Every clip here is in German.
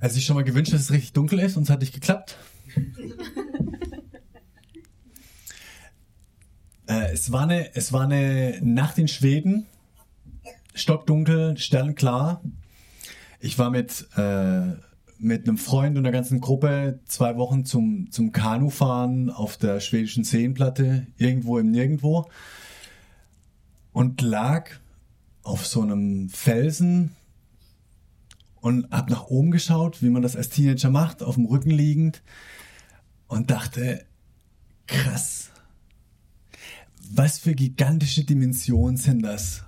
Also sich schon mal gewünscht, dass es richtig dunkel ist und es hat nicht geklappt. äh, es, war eine, es war eine Nacht in Schweden, stockdunkel, sternklar. Ich war mit, äh, mit einem Freund und einer ganzen Gruppe zwei Wochen zum, zum Kanufahren auf der schwedischen Seenplatte, irgendwo im Nirgendwo. Und lag auf so einem Felsen und hab nach oben geschaut, wie man das als Teenager macht, auf dem Rücken liegend und dachte, krass, was für gigantische Dimensionen sind das?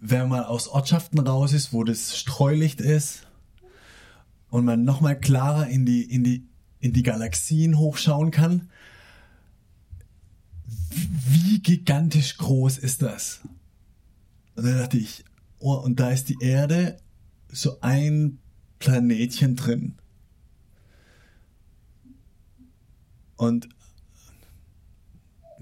Wenn man aus Ortschaften raus ist, wo das Streulicht ist und man nochmal klarer in die, in, die, in die Galaxien hochschauen kann, wie gigantisch groß ist das? Und dann dachte ich, und da ist die Erde so ein Planetchen drin. Und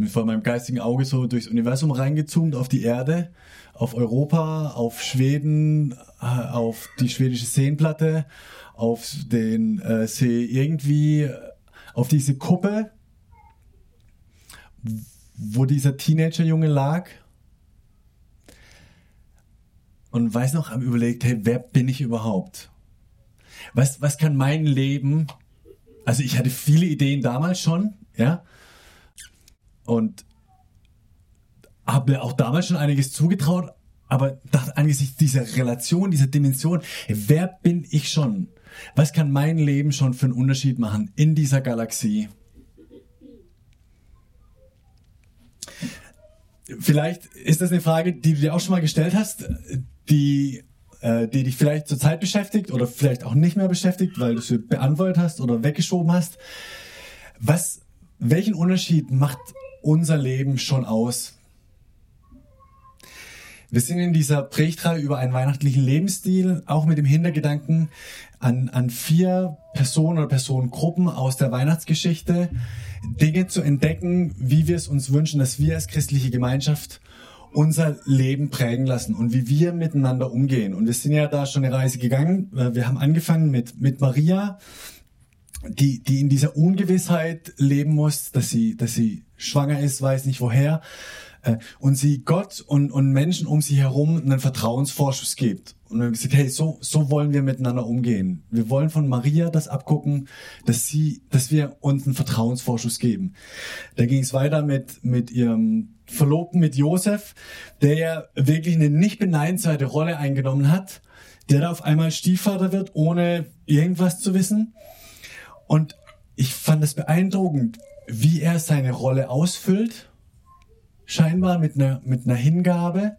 vor meinem geistigen Auge so durchs Universum reingezoomt auf die Erde, auf Europa, auf Schweden, äh, auf die schwedische Seenplatte, auf den äh, See irgendwie, auf diese Kuppe, wo dieser Teenagerjunge lag und weiß noch, haben überlegt, hey, wer bin ich überhaupt? Was, was kann mein Leben, also ich hatte viele Ideen damals schon, ja, und habe mir auch damals schon einiges zugetraut, aber dachte angesichts dieser Relation, dieser Dimension, hey, wer bin ich schon? Was kann mein Leben schon für einen Unterschied machen in dieser Galaxie? Vielleicht ist das eine Frage, die du dir auch schon mal gestellt hast, die, äh, die dich vielleicht zurzeit beschäftigt oder vielleicht auch nicht mehr beschäftigt, weil du sie beantwortet hast oder weggeschoben hast. Was, welchen Unterschied macht unser Leben schon aus? Wir sind in dieser Predigtreihe über einen weihnachtlichen Lebensstil, auch mit dem Hintergedanken an, an vier Personen oder Personengruppen aus der Weihnachtsgeschichte, Dinge zu entdecken, wie wir es uns wünschen, dass wir als christliche Gemeinschaft unser Leben prägen lassen und wie wir miteinander umgehen. Und wir sind ja da schon eine Reise gegangen. Wir haben angefangen mit, mit Maria, die, die in dieser Ungewissheit leben muss, dass sie, dass sie schwanger ist, weiß nicht woher, äh, und sie Gott und, und Menschen um sie herum einen Vertrauensvorschuss gibt. Und wir haben gesagt, hey, so, so wollen wir miteinander umgehen. Wir wollen von Maria das abgucken, dass sie, dass wir uns einen Vertrauensvorschuss geben. Da ging es weiter mit, mit ihrem Verlobten, mit Josef, der ja wirklich eine nicht beneidenswerte Rolle eingenommen hat, der da auf einmal Stiefvater wird, ohne irgendwas zu wissen. Und ich fand es beeindruckend, wie er seine Rolle ausfüllt, scheinbar mit einer, mit einer Hingabe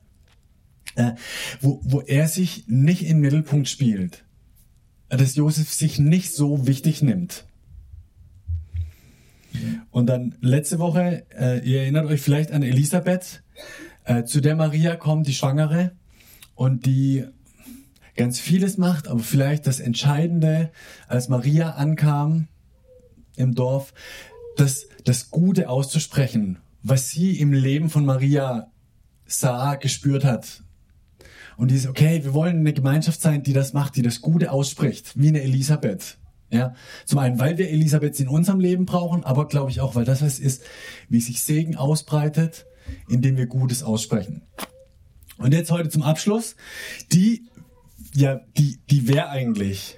äh, wo, wo er sich nicht in den Mittelpunkt spielt. Dass Josef sich nicht so wichtig nimmt. Und dann letzte Woche, äh, ihr erinnert euch vielleicht an Elisabeth, äh, zu der Maria kommt, die Schwangere, und die ganz vieles macht, aber vielleicht das Entscheidende, als Maria ankam im Dorf, das, das Gute auszusprechen, was sie im Leben von Maria sah, gespürt hat, und dieses, okay, wir wollen eine Gemeinschaft sein, die das macht, die das Gute ausspricht, wie eine Elisabeth. Ja, zum einen, weil wir Elisabeth in unserem Leben brauchen, aber glaube ich auch, weil das was ist, wie sich Segen ausbreitet, indem wir Gutes aussprechen. Und jetzt heute zum Abschluss, die, ja, die, die wer eigentlich?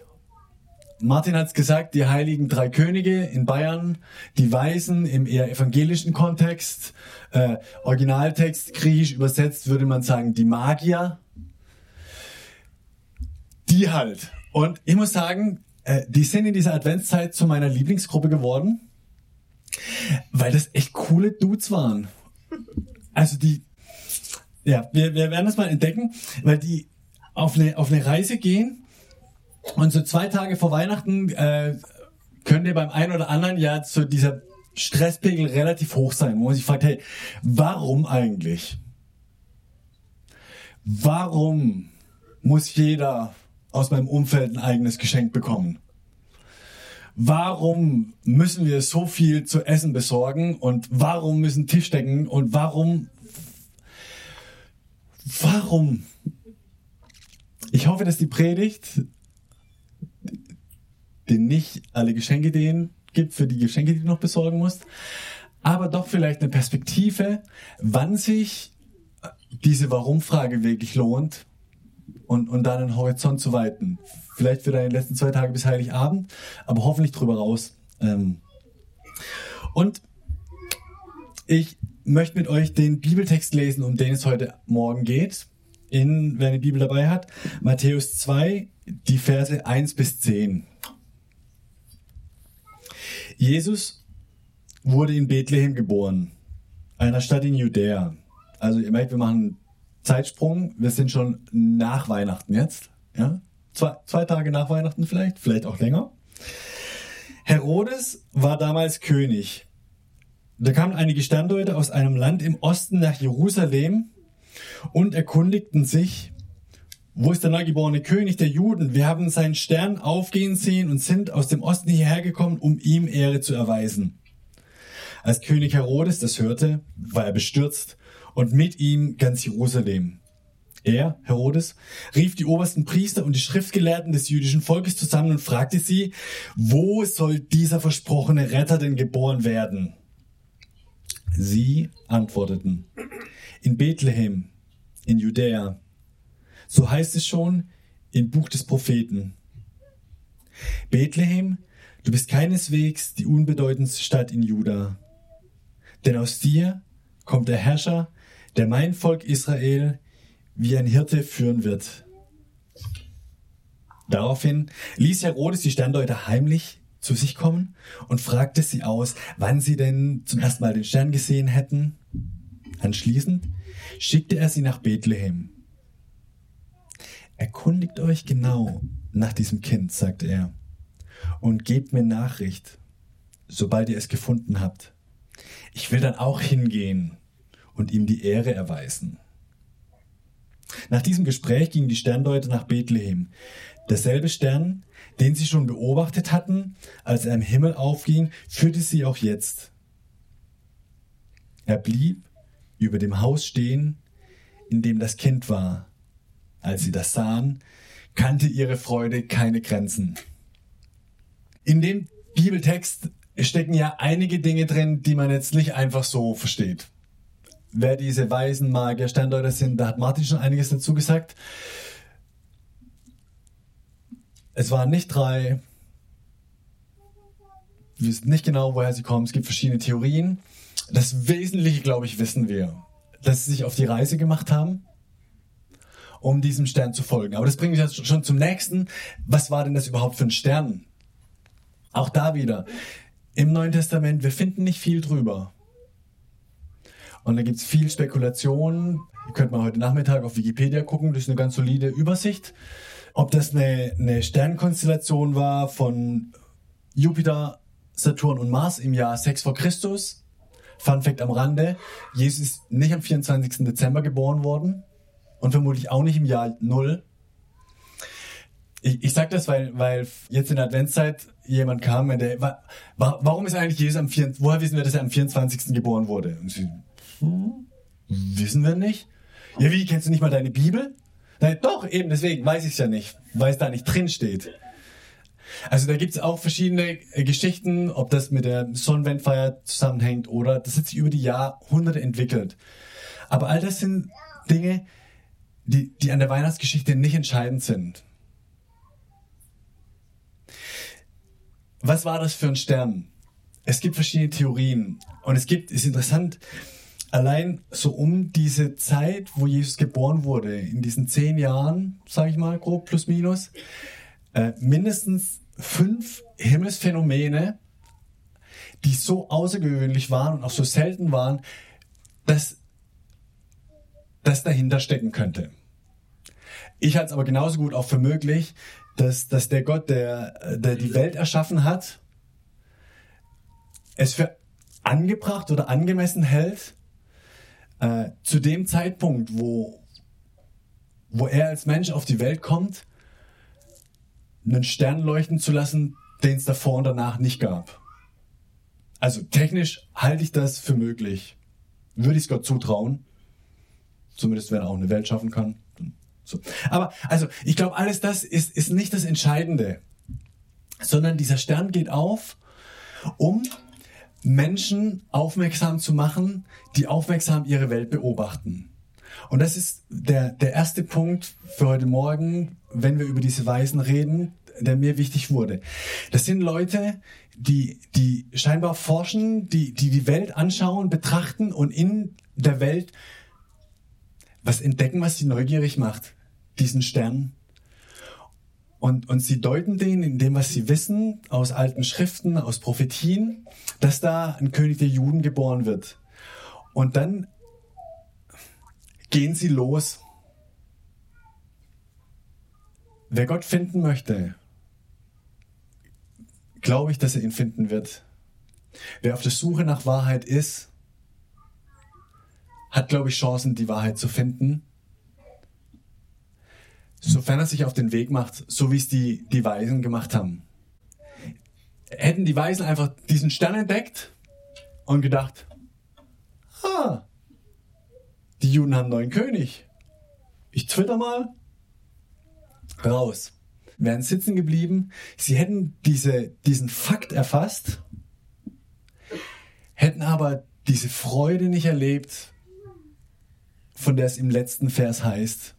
Martin hat es gesagt, die heiligen drei Könige in Bayern, die Weisen im eher evangelischen Kontext, äh, Originaltext griechisch übersetzt würde man sagen, die Magier, die halt. Und ich muss sagen, äh, die sind in dieser Adventszeit zu meiner Lieblingsgruppe geworden, weil das echt coole Dudes waren. also die, ja, wir, wir werden das mal entdecken, weil die auf eine, auf eine Reise gehen und so zwei Tage vor Weihnachten äh, könnte beim einen oder anderen ja zu dieser Stresspegel relativ hoch sein, wo man sich fragt, hey, warum eigentlich? Warum muss jeder aus meinem Umfeld ein eigenes Geschenk bekommen? Warum müssen wir so viel zu essen besorgen und warum müssen Tisch decken und warum warum ich hoffe, dass die Predigt dir nicht alle Geschenkideen gibt für die Geschenke, die du noch besorgen musst, aber doch vielleicht eine Perspektive, wann sich diese Warum-Frage wirklich lohnt und, und dann den Horizont zu weiten. Vielleicht für deine letzten zwei Tage bis Heiligabend, aber hoffentlich drüber raus. Ähm. Und ich möchte mit euch den Bibeltext lesen, um den es heute Morgen geht. In, wer eine Bibel dabei hat, Matthäus 2, die Verse 1 bis 10. Jesus wurde in Bethlehem geboren, einer Stadt in Judäa. Also ihr merkt, wir machen Zeitsprung. Wir sind schon nach Weihnachten jetzt. Ja? Zwei, zwei Tage nach Weihnachten vielleicht, vielleicht auch länger. Herodes war damals König. Da kamen einige Standorte aus einem Land im Osten nach Jerusalem und erkundigten sich, wo ist der neugeborene König der Juden? Wir haben seinen Stern aufgehen sehen und sind aus dem Osten hierher gekommen, um ihm Ehre zu erweisen. Als König Herodes das hörte, war er bestürzt und mit ihm ganz Jerusalem. Er, Herodes, rief die obersten Priester und die Schriftgelehrten des jüdischen Volkes zusammen und fragte sie, wo soll dieser versprochene Retter denn geboren werden? Sie antworteten, in Bethlehem, in Judäa so heißt es schon im Buch des Propheten. Bethlehem, du bist keineswegs die unbedeutendste Stadt in Juda. Denn aus dir kommt der Herrscher, der mein Volk Israel wie ein Hirte führen wird. Daraufhin ließ Herodes die Sterndeuter heimlich zu sich kommen und fragte sie aus, wann sie denn zum ersten Mal den Stern gesehen hätten. Anschließend schickte er sie nach Bethlehem. Erkundigt euch genau nach diesem Kind, sagte er, und gebt mir Nachricht, sobald ihr es gefunden habt. Ich will dann auch hingehen und ihm die Ehre erweisen. Nach diesem Gespräch gingen die Sterndeuter nach Bethlehem. Derselbe Stern, den sie schon beobachtet hatten, als er im Himmel aufging, führte sie auch jetzt. Er blieb über dem Haus stehen, in dem das Kind war, als sie das sahen, kannte ihre Freude keine Grenzen. In dem Bibeltext stecken ja einige Dinge drin, die man jetzt nicht einfach so versteht. Wer diese weisen Magier, Sterndeuter sind, da hat Martin schon einiges dazu gesagt. Es waren nicht drei. Wir wissen nicht genau, woher sie kommen. Es gibt verschiedene Theorien. Das Wesentliche, glaube ich, wissen wir. Dass sie sich auf die Reise gemacht haben um diesem Stern zu folgen. Aber das bringt mich jetzt schon zum nächsten. Was war denn das überhaupt für ein Stern? Auch da wieder. Im Neuen Testament, wir finden nicht viel drüber. Und da gibt es viel Spekulation. Könnt mal heute Nachmittag auf Wikipedia gucken, das ist eine ganz solide Übersicht. Ob das eine, eine Sternkonstellation war von Jupiter, Saturn und Mars im Jahr 6 vor Christus. Fun Fact am Rande, Jesus ist nicht am 24. Dezember geboren worden, und vermutlich auch nicht im Jahr Null. Ich, ich sag das, weil, weil jetzt in der Adventszeit jemand kam der, wa, warum ist eigentlich Jesus am 4, woher wissen wir, dass er am 24. geboren wurde? Und sie, hm, wissen wir nicht. Ja, wie, kennst du nicht mal deine Bibel? Nein, doch, eben, deswegen weiß ich es ja nicht, weil es da nicht drin steht. Also da gibt es auch verschiedene äh, Geschichten, ob das mit der Sonnenwendfeier zusammenhängt oder das hat sich über die Jahrhunderte entwickelt. Aber all das sind Dinge, die, die an der Weihnachtsgeschichte nicht entscheidend sind. Was war das für ein Stern? Es gibt verschiedene Theorien und es gibt, ist interessant, allein so um diese Zeit, wo Jesus geboren wurde, in diesen zehn Jahren, sage ich mal, grob plus minus, äh, mindestens fünf Himmelsphänomene, die so außergewöhnlich waren und auch so selten waren, dass das dahinter stecken könnte. Ich halte es aber genauso gut auch für möglich, dass, dass der Gott, der, der die Welt erschaffen hat, es für angebracht oder angemessen hält, äh, zu dem Zeitpunkt, wo, wo er als Mensch auf die Welt kommt, einen Stern leuchten zu lassen, den es davor und danach nicht gab. Also technisch halte ich das für möglich. Würde ich es Gott zutrauen. Zumindest wenn er auch eine Welt schaffen kann. So. Aber also ich glaube, alles das ist, ist nicht das Entscheidende, sondern dieser Stern geht auf, um Menschen aufmerksam zu machen, die aufmerksam ihre Welt beobachten. Und das ist der, der erste Punkt für heute Morgen, wenn wir über diese Weisen reden, der mir wichtig wurde. Das sind Leute, die, die scheinbar forschen, die, die die Welt anschauen, betrachten und in der Welt was entdecken, was sie neugierig macht. Diesen Stern. Und, und sie deuten den in dem, was sie wissen, aus alten Schriften, aus Prophetien, dass da ein König der Juden geboren wird. Und dann gehen sie los. Wer Gott finden möchte, glaube ich, dass er ihn finden wird. Wer auf der Suche nach Wahrheit ist, hat, glaube ich, Chancen, die Wahrheit zu finden. Sofern er sich auf den Weg macht, so wie es die, die Weisen gemacht haben. Hätten die Weisen einfach diesen Stern entdeckt und gedacht, ah, die Juden haben einen neuen König. Ich twitter mal. Raus. Wären sitzen geblieben. Sie hätten diese, diesen Fakt erfasst, hätten aber diese Freude nicht erlebt, von der es im letzten Vers heißt.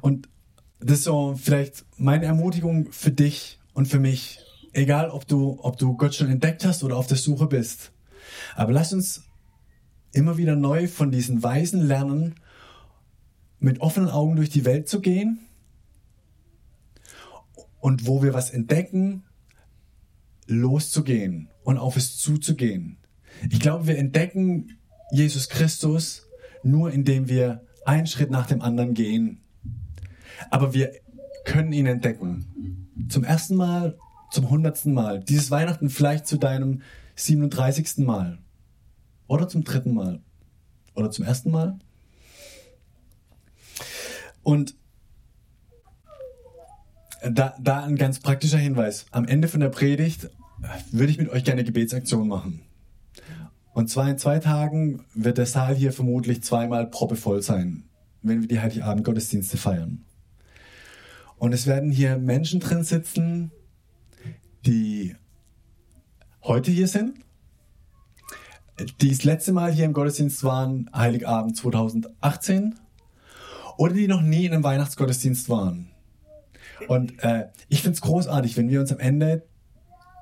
Und das ist so vielleicht meine Ermutigung für dich und für mich. Egal, ob du, ob du Gott schon entdeckt hast oder auf der Suche bist. Aber lass uns immer wieder neu von diesen Weisen lernen, mit offenen Augen durch die Welt zu gehen und wo wir was entdecken, loszugehen und auf es zuzugehen. Ich glaube, wir entdecken Jesus Christus nur indem wir einen Schritt nach dem anderen gehen. Aber wir können ihn entdecken. Zum ersten Mal, zum hundertsten Mal. Dieses Weihnachten vielleicht zu deinem 37. Mal. Oder zum dritten Mal. Oder zum ersten Mal. Und da, da ein ganz praktischer Hinweis. Am Ende von der Predigt würde ich mit euch gerne eine Gebetsaktion machen. Und zwar in zwei Tagen wird der Saal hier vermutlich zweimal proppevoll sein, wenn wir die Heiligabend-Gottesdienste feiern. Und es werden hier Menschen drin sitzen, die heute hier sind, die das letzte Mal hier im Gottesdienst waren, Heiligabend 2018, oder die noch nie in einem Weihnachtsgottesdienst waren. Und äh, ich finde es großartig, wenn wir uns am Ende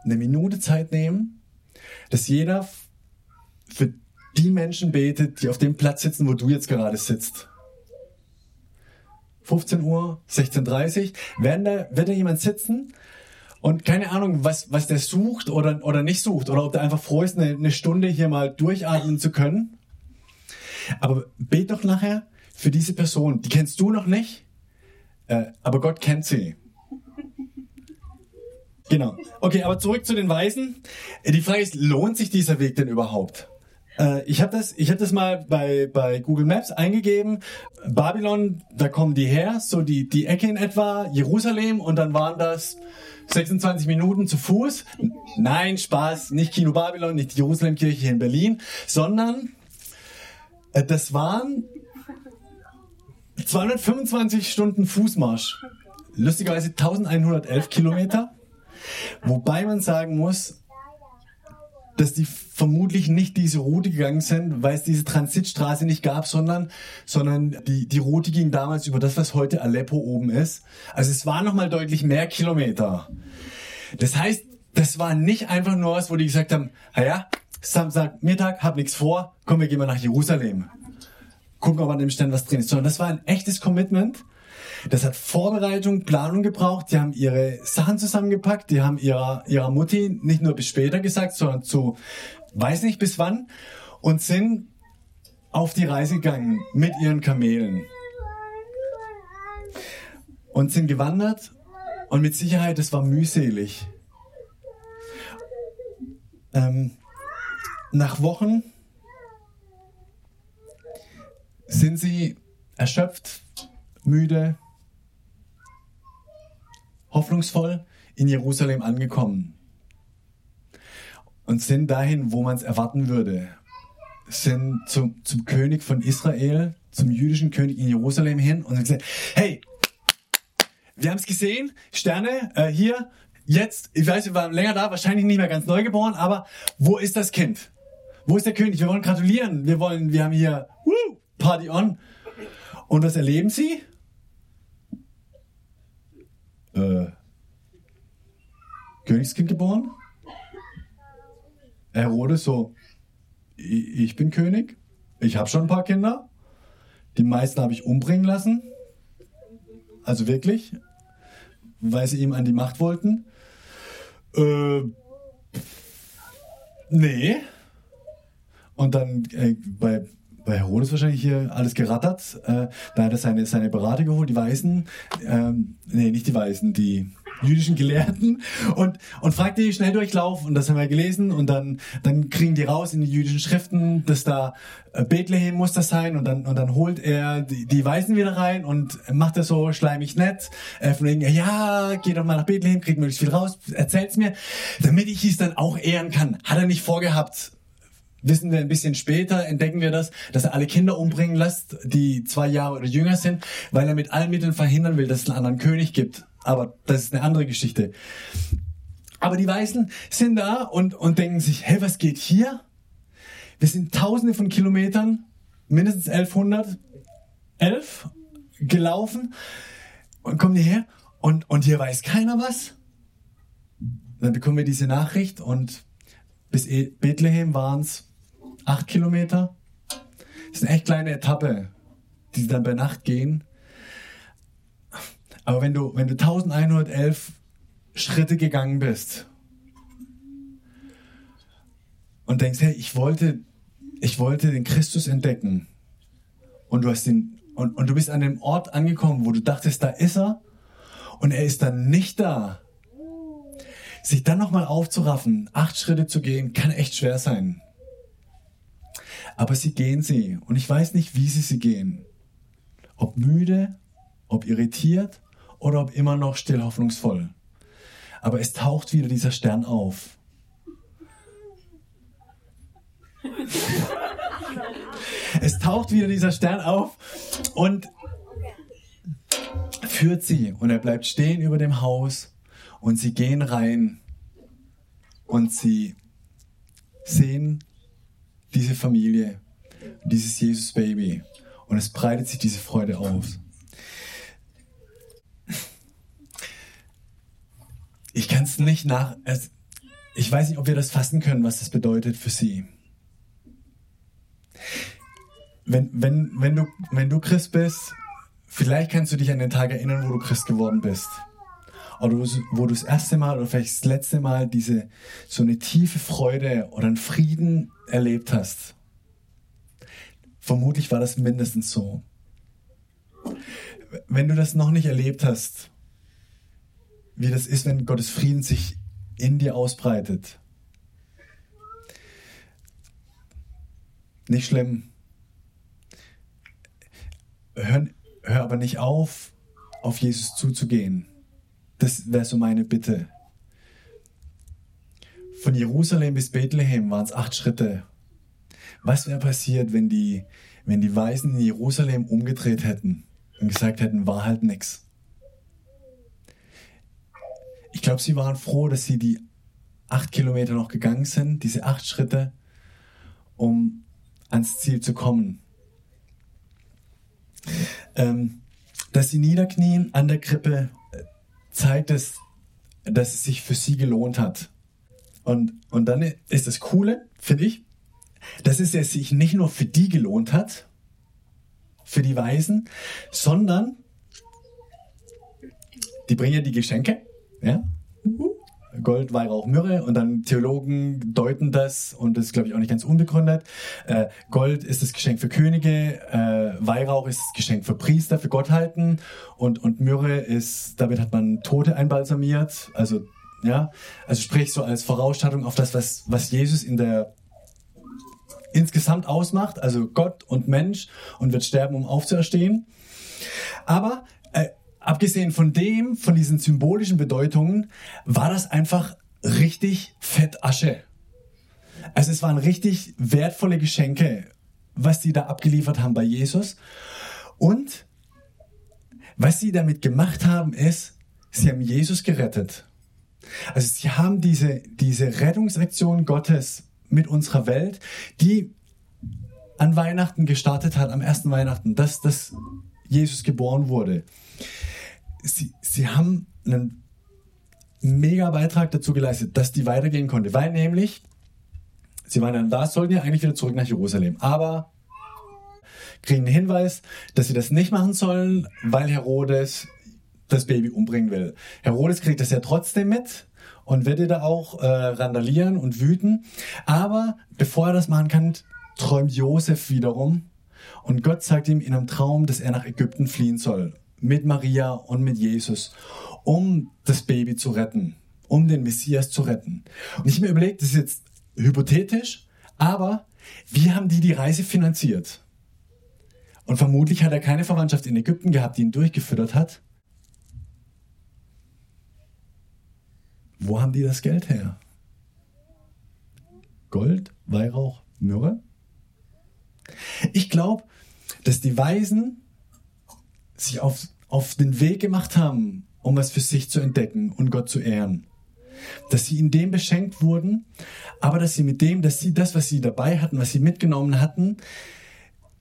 eine Minute Zeit nehmen, dass jeder für die Menschen betet, die auf dem Platz sitzen, wo du jetzt gerade sitzt. 15 Uhr, 16.30 Uhr, werden da, wird da jemand sitzen und keine Ahnung, was, was der sucht oder, oder nicht sucht oder ob der einfach froh ist, eine, eine Stunde hier mal durchatmen zu können. Aber bet doch nachher für diese Person, die kennst du noch nicht, äh, aber Gott kennt sie. Genau. Okay, aber zurück zu den Weisen. Die Frage ist, lohnt sich dieser Weg denn überhaupt? Äh, ich habe das, ich habe das mal bei bei Google Maps eingegeben. Babylon, da kommen die her, so die die Ecke in etwa, Jerusalem und dann waren das 26 Minuten zu Fuß. Nein, Spaß, nicht Kino Babylon, nicht die Jerusalemkirche in Berlin, sondern äh, das waren 225 Stunden Fußmarsch. Lustigerweise 1111 Kilometer. Wobei man sagen muss, dass die vermutlich nicht diese Route gegangen sind, weil es diese Transitstraße nicht gab, sondern, sondern die, die Route ging damals über das, was heute Aleppo oben ist. Also es waren nochmal deutlich mehr Kilometer. Das heißt, das war nicht einfach nur was, wo die gesagt haben, naja, Samstag Mittag, hab nichts vor, komm, wir gehen mal nach Jerusalem. Gucken, ob an dem Stand was drin ist. Sondern das war ein echtes Commitment das hat Vorbereitung, Planung gebraucht. Die haben ihre Sachen zusammengepackt. Die haben ihrer, ihrer Mutti nicht nur bis später gesagt, sondern zu weiß nicht bis wann. Und sind auf die Reise gegangen mit ihren Kamelen und sind gewandert und mit Sicherheit, es war mühselig. Ähm, nach Wochen sind sie erschöpft, müde, hoffnungsvoll in Jerusalem angekommen und sind dahin, wo man es erwarten würde. Sind zum, zum König von Israel, zum jüdischen König in Jerusalem hin und haben gesagt, hey, wir haben es gesehen, Sterne, äh, hier, jetzt, ich weiß, wir waren länger da, wahrscheinlich nicht mehr ganz neu geboren, aber wo ist das Kind? Wo ist der König? Wir wollen gratulieren. Wir wollen, wir haben hier, woo, Party on. Und was erleben sie? Äh, Königskind geboren? Herodes so, ich bin König, ich habe schon ein paar Kinder, die meisten habe ich umbringen lassen, also wirklich, weil sie ihm an die Macht wollten. Äh, nee. Und dann äh, bei, bei Herodes wahrscheinlich hier alles gerattert. Äh, da hat er seine, seine Berater geholt, die Weißen. Ähm, nee, nicht die Weißen, die jüdischen Gelehrten. Und, und fragt die Schnelldurchlauf und das haben wir gelesen. Und dann, dann kriegen die raus in die jüdischen Schriften, dass da äh, Bethlehem muss das sein. Und dann, und dann holt er die, die Weißen wieder rein und macht das so schleimig nett, äh, von wegen, ja, geh doch mal nach Bethlehem, krieg möglichst viel raus, erzählt's mir, damit ich es dann auch ehren kann. Hat er nicht vorgehabt, wissen wir ein bisschen später, entdecken wir das, dass er alle Kinder umbringen lässt, die zwei Jahre oder jünger sind, weil er mit allen Mitteln verhindern will, dass es einen anderen König gibt. Aber das ist eine andere Geschichte. Aber die Weißen sind da und, und denken sich, hey, was geht hier? Wir sind tausende von Kilometern, mindestens 1100, 11 gelaufen und kommen hierher und, und hier weiß keiner was. Dann bekommen wir diese Nachricht und bis e- Bethlehem waren es acht Kilometer. Das ist eine echt kleine Etappe, die sie dann bei Nacht gehen. Aber wenn du, wenn du 1111 Schritte gegangen bist und denkst, hey, ich wollte, ich wollte den Christus entdecken und du hast den, und, und du bist an dem Ort angekommen, wo du dachtest, da ist er und er ist dann nicht da. Sich dann nochmal aufzuraffen, acht Schritte zu gehen, kann echt schwer sein. Aber sie gehen sie und ich weiß nicht, wie sie sie gehen. Ob müde, ob irritiert oder ob immer noch still hoffnungsvoll. Aber es taucht wieder dieser Stern auf. es taucht wieder dieser Stern auf und führt sie und er bleibt stehen über dem Haus und sie gehen rein und sie sehen diese Familie, dieses Jesus-Baby und es breitet sich diese Freude aus. Ich kann es nicht nach. Ich weiß nicht, ob wir das fassen können, was das bedeutet für sie. Wenn, wenn, wenn, du, wenn du Christ bist, vielleicht kannst du dich an den Tag erinnern, wo du Christ geworden bist. Oder wo du das erste Mal oder vielleicht das letzte Mal diese, so eine tiefe Freude oder einen Frieden erlebt hast. Vermutlich war das mindestens so. Wenn du das noch nicht erlebt hast, wie das ist, wenn Gottes Frieden sich in dir ausbreitet. Nicht schlimm. Hör, hör aber nicht auf, auf Jesus zuzugehen. Das wäre so meine Bitte. Von Jerusalem bis Bethlehem waren es acht Schritte. Was wäre passiert, wenn die, wenn die Weisen in Jerusalem umgedreht hätten und gesagt hätten, war halt nix? ich glaube, sie waren froh, dass sie die acht Kilometer noch gegangen sind, diese acht Schritte, um ans Ziel zu kommen. Ähm, dass sie niederknien an der Krippe, zeigt es, dass es sich für sie gelohnt hat. Und, und dann ist das Coole, finde ich, dass es sich nicht nur für die gelohnt hat, für die Weisen, sondern die bringen ja die Geschenke ja? Gold, Weihrauch, Myrrhe und dann Theologen deuten das und das ist glaube ich auch nicht ganz unbegründet. Äh, Gold ist das Geschenk für Könige, äh, Weihrauch ist das Geschenk für Priester, für Gottheiten und, und Myrrhe ist, damit hat man Tote einbalsamiert, also ja, also sprich so als Vorausstattung auf das, was, was Jesus in der insgesamt ausmacht, also Gott und Mensch und wird sterben, um aufzuerstehen. Aber abgesehen von dem, von diesen symbolischen Bedeutungen, war das einfach richtig fett Asche. Also es waren richtig wertvolle Geschenke, was die da abgeliefert haben bei Jesus. Und was sie damit gemacht haben, ist, sie haben Jesus gerettet. Also sie haben diese, diese Rettungsaktion Gottes mit unserer Welt, die an Weihnachten gestartet hat, am ersten Weihnachten, dass, dass Jesus geboren wurde sie, sie haben einen mega Beitrag dazu geleistet, dass die weitergehen konnte, weil nämlich sie waren dann da, sollten ja eigentlich wieder zurück nach Jerusalem, aber kriegen einen Hinweis, dass sie das nicht machen sollen, weil Herodes das Baby umbringen will. Herodes kriegt das ja trotzdem mit und wird da auch äh, randalieren und wüten. Aber bevor er das machen kann, träumt Josef wiederum und Gott sagt ihm in einem Traum, dass er nach Ägypten fliehen soll mit Maria und mit Jesus, um das Baby zu retten, um den Messias zu retten. Und ich mir überlegt, das ist jetzt hypothetisch, aber wie haben die die Reise finanziert? Und vermutlich hat er keine Verwandtschaft in Ägypten gehabt, die ihn durchgefüttert hat. Wo haben die das Geld her? Gold, Weihrauch, Myrrhe? Ich glaube, dass die Weisen sich auf auf den Weg gemacht haben, um es für sich zu entdecken und Gott zu ehren. Dass sie in dem beschenkt wurden, aber dass sie mit dem, dass sie das, was sie dabei hatten, was sie mitgenommen hatten,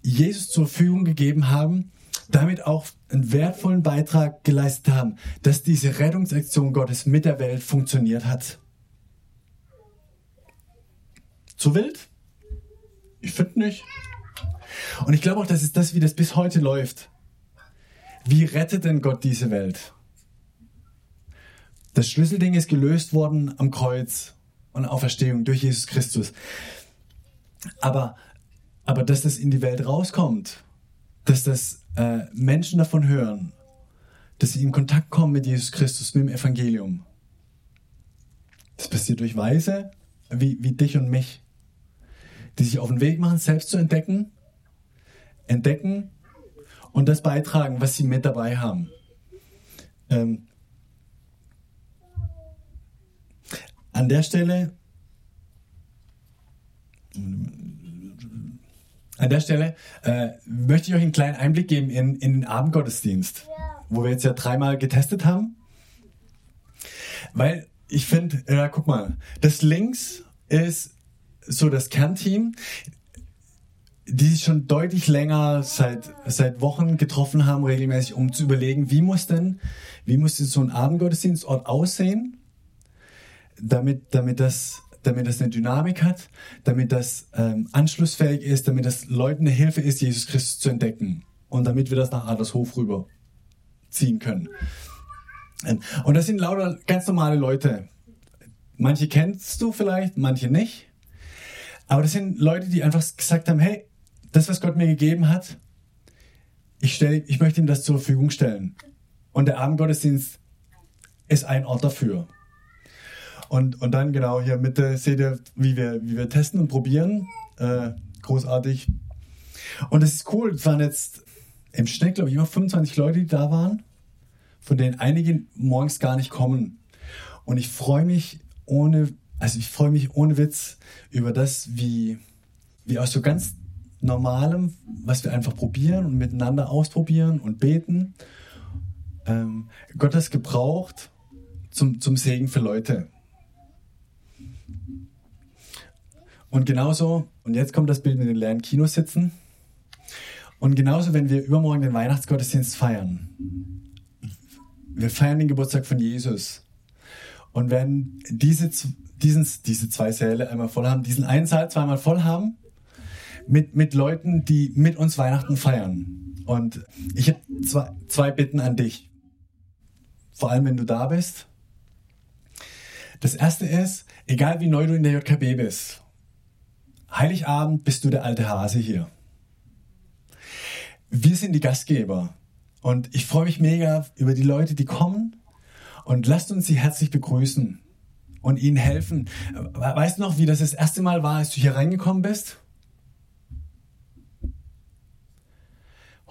Jesus zur Verfügung gegeben haben, damit auch einen wertvollen Beitrag geleistet haben, dass diese Rettungsaktion Gottes mit der Welt funktioniert hat. Zu wild? Ich finde nicht. Und ich glaube auch, das ist das, wie das bis heute läuft. Wie rettet denn Gott diese Welt? Das Schlüsselding ist gelöst worden am Kreuz und Auferstehung durch Jesus Christus. Aber, aber dass das in die Welt rauskommt, dass das äh, Menschen davon hören, dass sie in Kontakt kommen mit Jesus Christus, mit dem Evangelium, das passiert durch Weise wie, wie dich und mich, die sich auf den Weg machen, selbst zu entdecken, entdecken, und das beitragen, was sie mit dabei haben. Ähm, an der Stelle an der Stelle äh, möchte ich euch einen kleinen Einblick geben in, in den Abendgottesdienst, wo wir jetzt ja dreimal getestet haben. Weil ich finde, ja, guck mal, das links ist so das Kernteam die sich schon deutlich länger seit, seit Wochen getroffen haben, regelmäßig, um zu überlegen, wie muss denn, wie muss so ein Abendgottesdienstort aussehen, damit, damit das, damit das eine Dynamik hat, damit das ähm, anschlussfähig ist, damit das Leuten eine Hilfe ist, Jesus Christus zu entdecken und damit wir das nach Adlershof rüber ziehen können. Ähm, und das sind lauter ganz normale Leute. Manche kennst du vielleicht, manche nicht. Aber das sind Leute, die einfach gesagt haben, hey, das, was Gott mir gegeben hat, ich, stell, ich möchte ihm das zur Verfügung stellen. Und der Abendgottesdienst ist ein Ort dafür. Und, und dann genau hier Mitte seht ihr, wie wir, wie wir testen und probieren. Äh, großartig. Und es ist cool, es waren jetzt im Schnitt, glaube ich, immer 25 Leute, die da waren, von denen einige morgens gar nicht kommen. Und ich freue mich ohne, also ich freue mich ohne Witz über das, wie, wie aus so ganz Normalem, was wir einfach probieren und miteinander ausprobieren und beten. Ähm, Gott hat gebraucht zum, zum Segen für Leute. Und genauso, und jetzt kommt das Bild mit den leeren Kinos sitzen. Und genauso, wenn wir übermorgen den Weihnachtsgottesdienst feiern. Wir feiern den Geburtstag von Jesus. Und wenn diese, diesen, diese zwei Säle einmal voll haben, diesen einen Saal zweimal voll haben, mit, mit Leuten, die mit uns Weihnachten feiern. Und ich habe zwei, zwei Bitten an dich. Vor allem, wenn du da bist. Das erste ist, egal wie neu du in der JKB bist, Heiligabend bist du der alte Hase hier. Wir sind die Gastgeber und ich freue mich mega über die Leute, die kommen und lasst uns sie herzlich begrüßen und ihnen helfen. Weißt du noch, wie das das erste Mal war, als du hier reingekommen bist?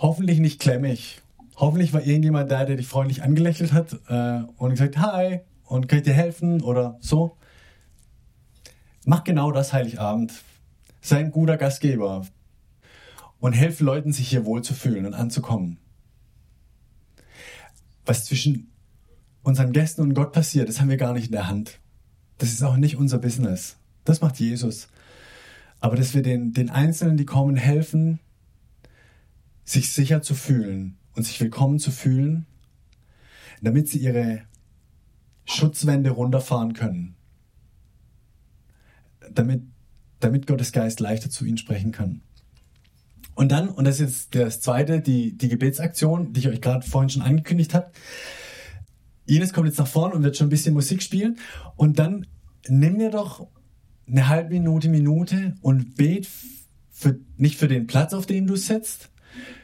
Hoffentlich nicht klemmig. Hoffentlich war irgendjemand da, der dich freundlich angelächelt hat äh, und gesagt, hi, und kann ich dir helfen oder so. Mach genau das Heiligabend. Sei ein guter Gastgeber und helf Leuten, sich hier wohlzufühlen und anzukommen. Was zwischen unseren Gästen und Gott passiert, das haben wir gar nicht in der Hand. Das ist auch nicht unser Business. Das macht Jesus. Aber dass wir den, den Einzelnen, die kommen, helfen, sich sicher zu fühlen und sich willkommen zu fühlen, damit sie ihre Schutzwände runterfahren können. Damit, damit Gottes Geist leichter zu ihnen sprechen kann. Und dann, und das ist jetzt das zweite, die, die Gebetsaktion, die ich euch gerade vorhin schon angekündigt habe. Ines kommt jetzt nach vorne und wird schon ein bisschen Musik spielen. Und dann nimm dir doch eine halbe Minute, Minute und bet für, nicht für den Platz, auf dem du sitzt,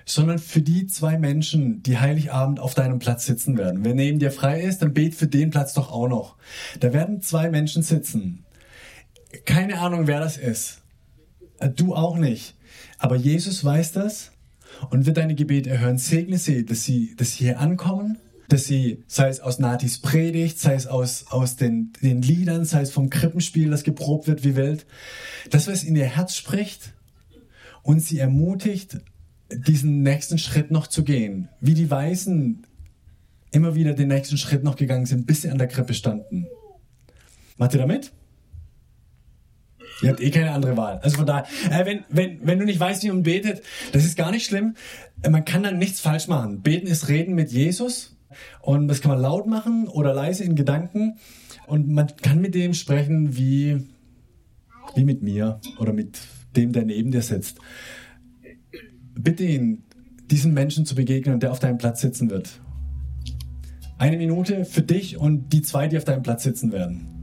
sondern für die zwei Menschen, die Heiligabend auf deinem Platz sitzen werden. Wenn neben dir frei ist, dann bet für den Platz doch auch noch. Da werden zwei Menschen sitzen. Keine Ahnung, wer das ist. Du auch nicht. Aber Jesus weiß das und wird deine Gebete erhören. Segne sie, dass sie, dass sie hier ankommen, dass sie, sei es aus Natis Predigt, sei es aus, aus den, den Liedern, sei es vom Krippenspiel, das geprobt wird wie Welt, das, was in ihr Herz spricht und sie ermutigt, diesen nächsten Schritt noch zu gehen. Wie die Weißen immer wieder den nächsten Schritt noch gegangen sind, bis sie an der Krippe standen. Macht ihr damit? Ihr habt eh keine andere Wahl. Also von daher, äh, wenn, wenn, wenn du nicht weißt, wie man betet, das ist gar nicht schlimm. Man kann dann nichts falsch machen. Beten ist Reden mit Jesus. Und das kann man laut machen oder leise in Gedanken. Und man kann mit dem sprechen wie, wie mit mir oder mit dem, der neben dir sitzt bitte ihn, diesem Menschen zu begegnen, der auf deinem Platz sitzen wird. Eine Minute für dich und die zwei, die auf deinem Platz sitzen werden.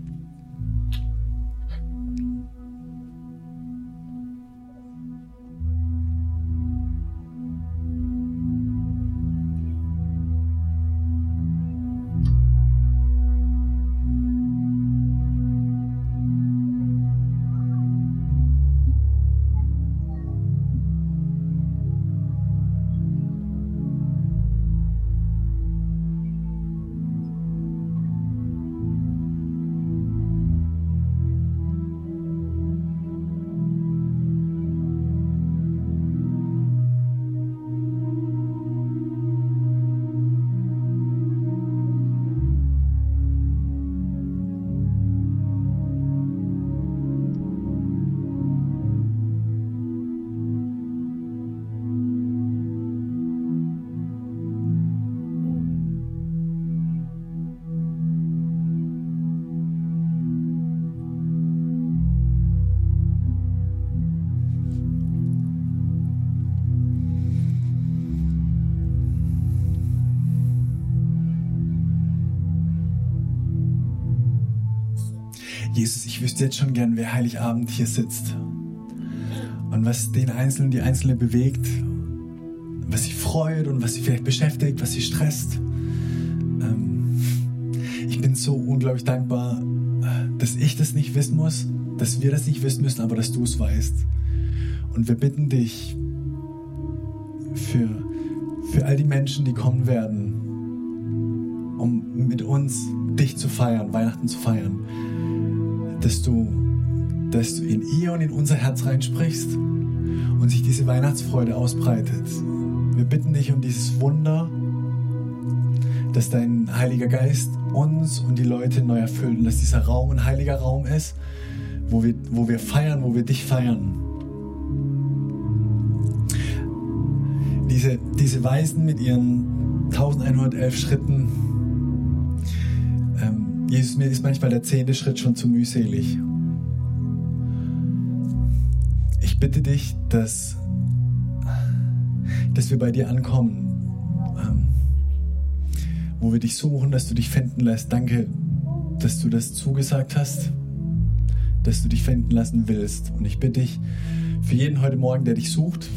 Ich wüsste jetzt schon gern, wer Heiligabend hier sitzt. Und was den Einzelnen, die Einzelne bewegt, was sie freut und was sie vielleicht beschäftigt, was sie stresst. Ähm, ich bin so unglaublich dankbar, dass ich das nicht wissen muss, dass wir das nicht wissen müssen, aber dass du es weißt. Und wir bitten dich für, für all die Menschen, die kommen werden, um mit uns dich zu feiern, Weihnachten zu feiern dass du, dass du in ihr und in unser Herz reinsprichst und sich diese Weihnachtsfreude ausbreitet. Wir bitten dich um dieses Wunder, dass dein Heiliger Geist uns und die Leute neu erfüllt und dass dieser Raum ein heiliger Raum ist, wo wir, wo wir feiern, wo wir dich feiern. Diese, diese Weisen mit ihren 1111 Schritten, Jesus, mir ist manchmal der zehnte Schritt schon zu mühselig. Ich bitte dich, dass, dass wir bei dir ankommen, ähm, wo wir dich suchen, dass du dich finden lässt. Danke, dass du das zugesagt hast, dass du dich finden lassen willst. Und ich bitte dich für jeden heute Morgen, der dich sucht,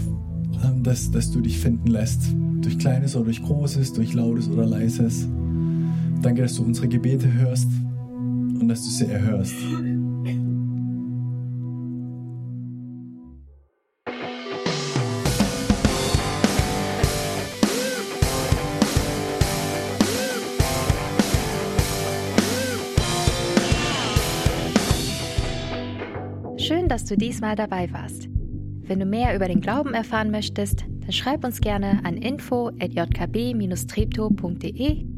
ähm, dass, dass du dich finden lässt. Durch Kleines oder durch Großes, durch Lautes oder Leises. Danke, dass du unsere Gebete hörst und dass du sie erhörst. Schön, dass du diesmal dabei warst. Wenn du mehr über den Glauben erfahren möchtest, dann schreib uns gerne an info@jkb-treptow.de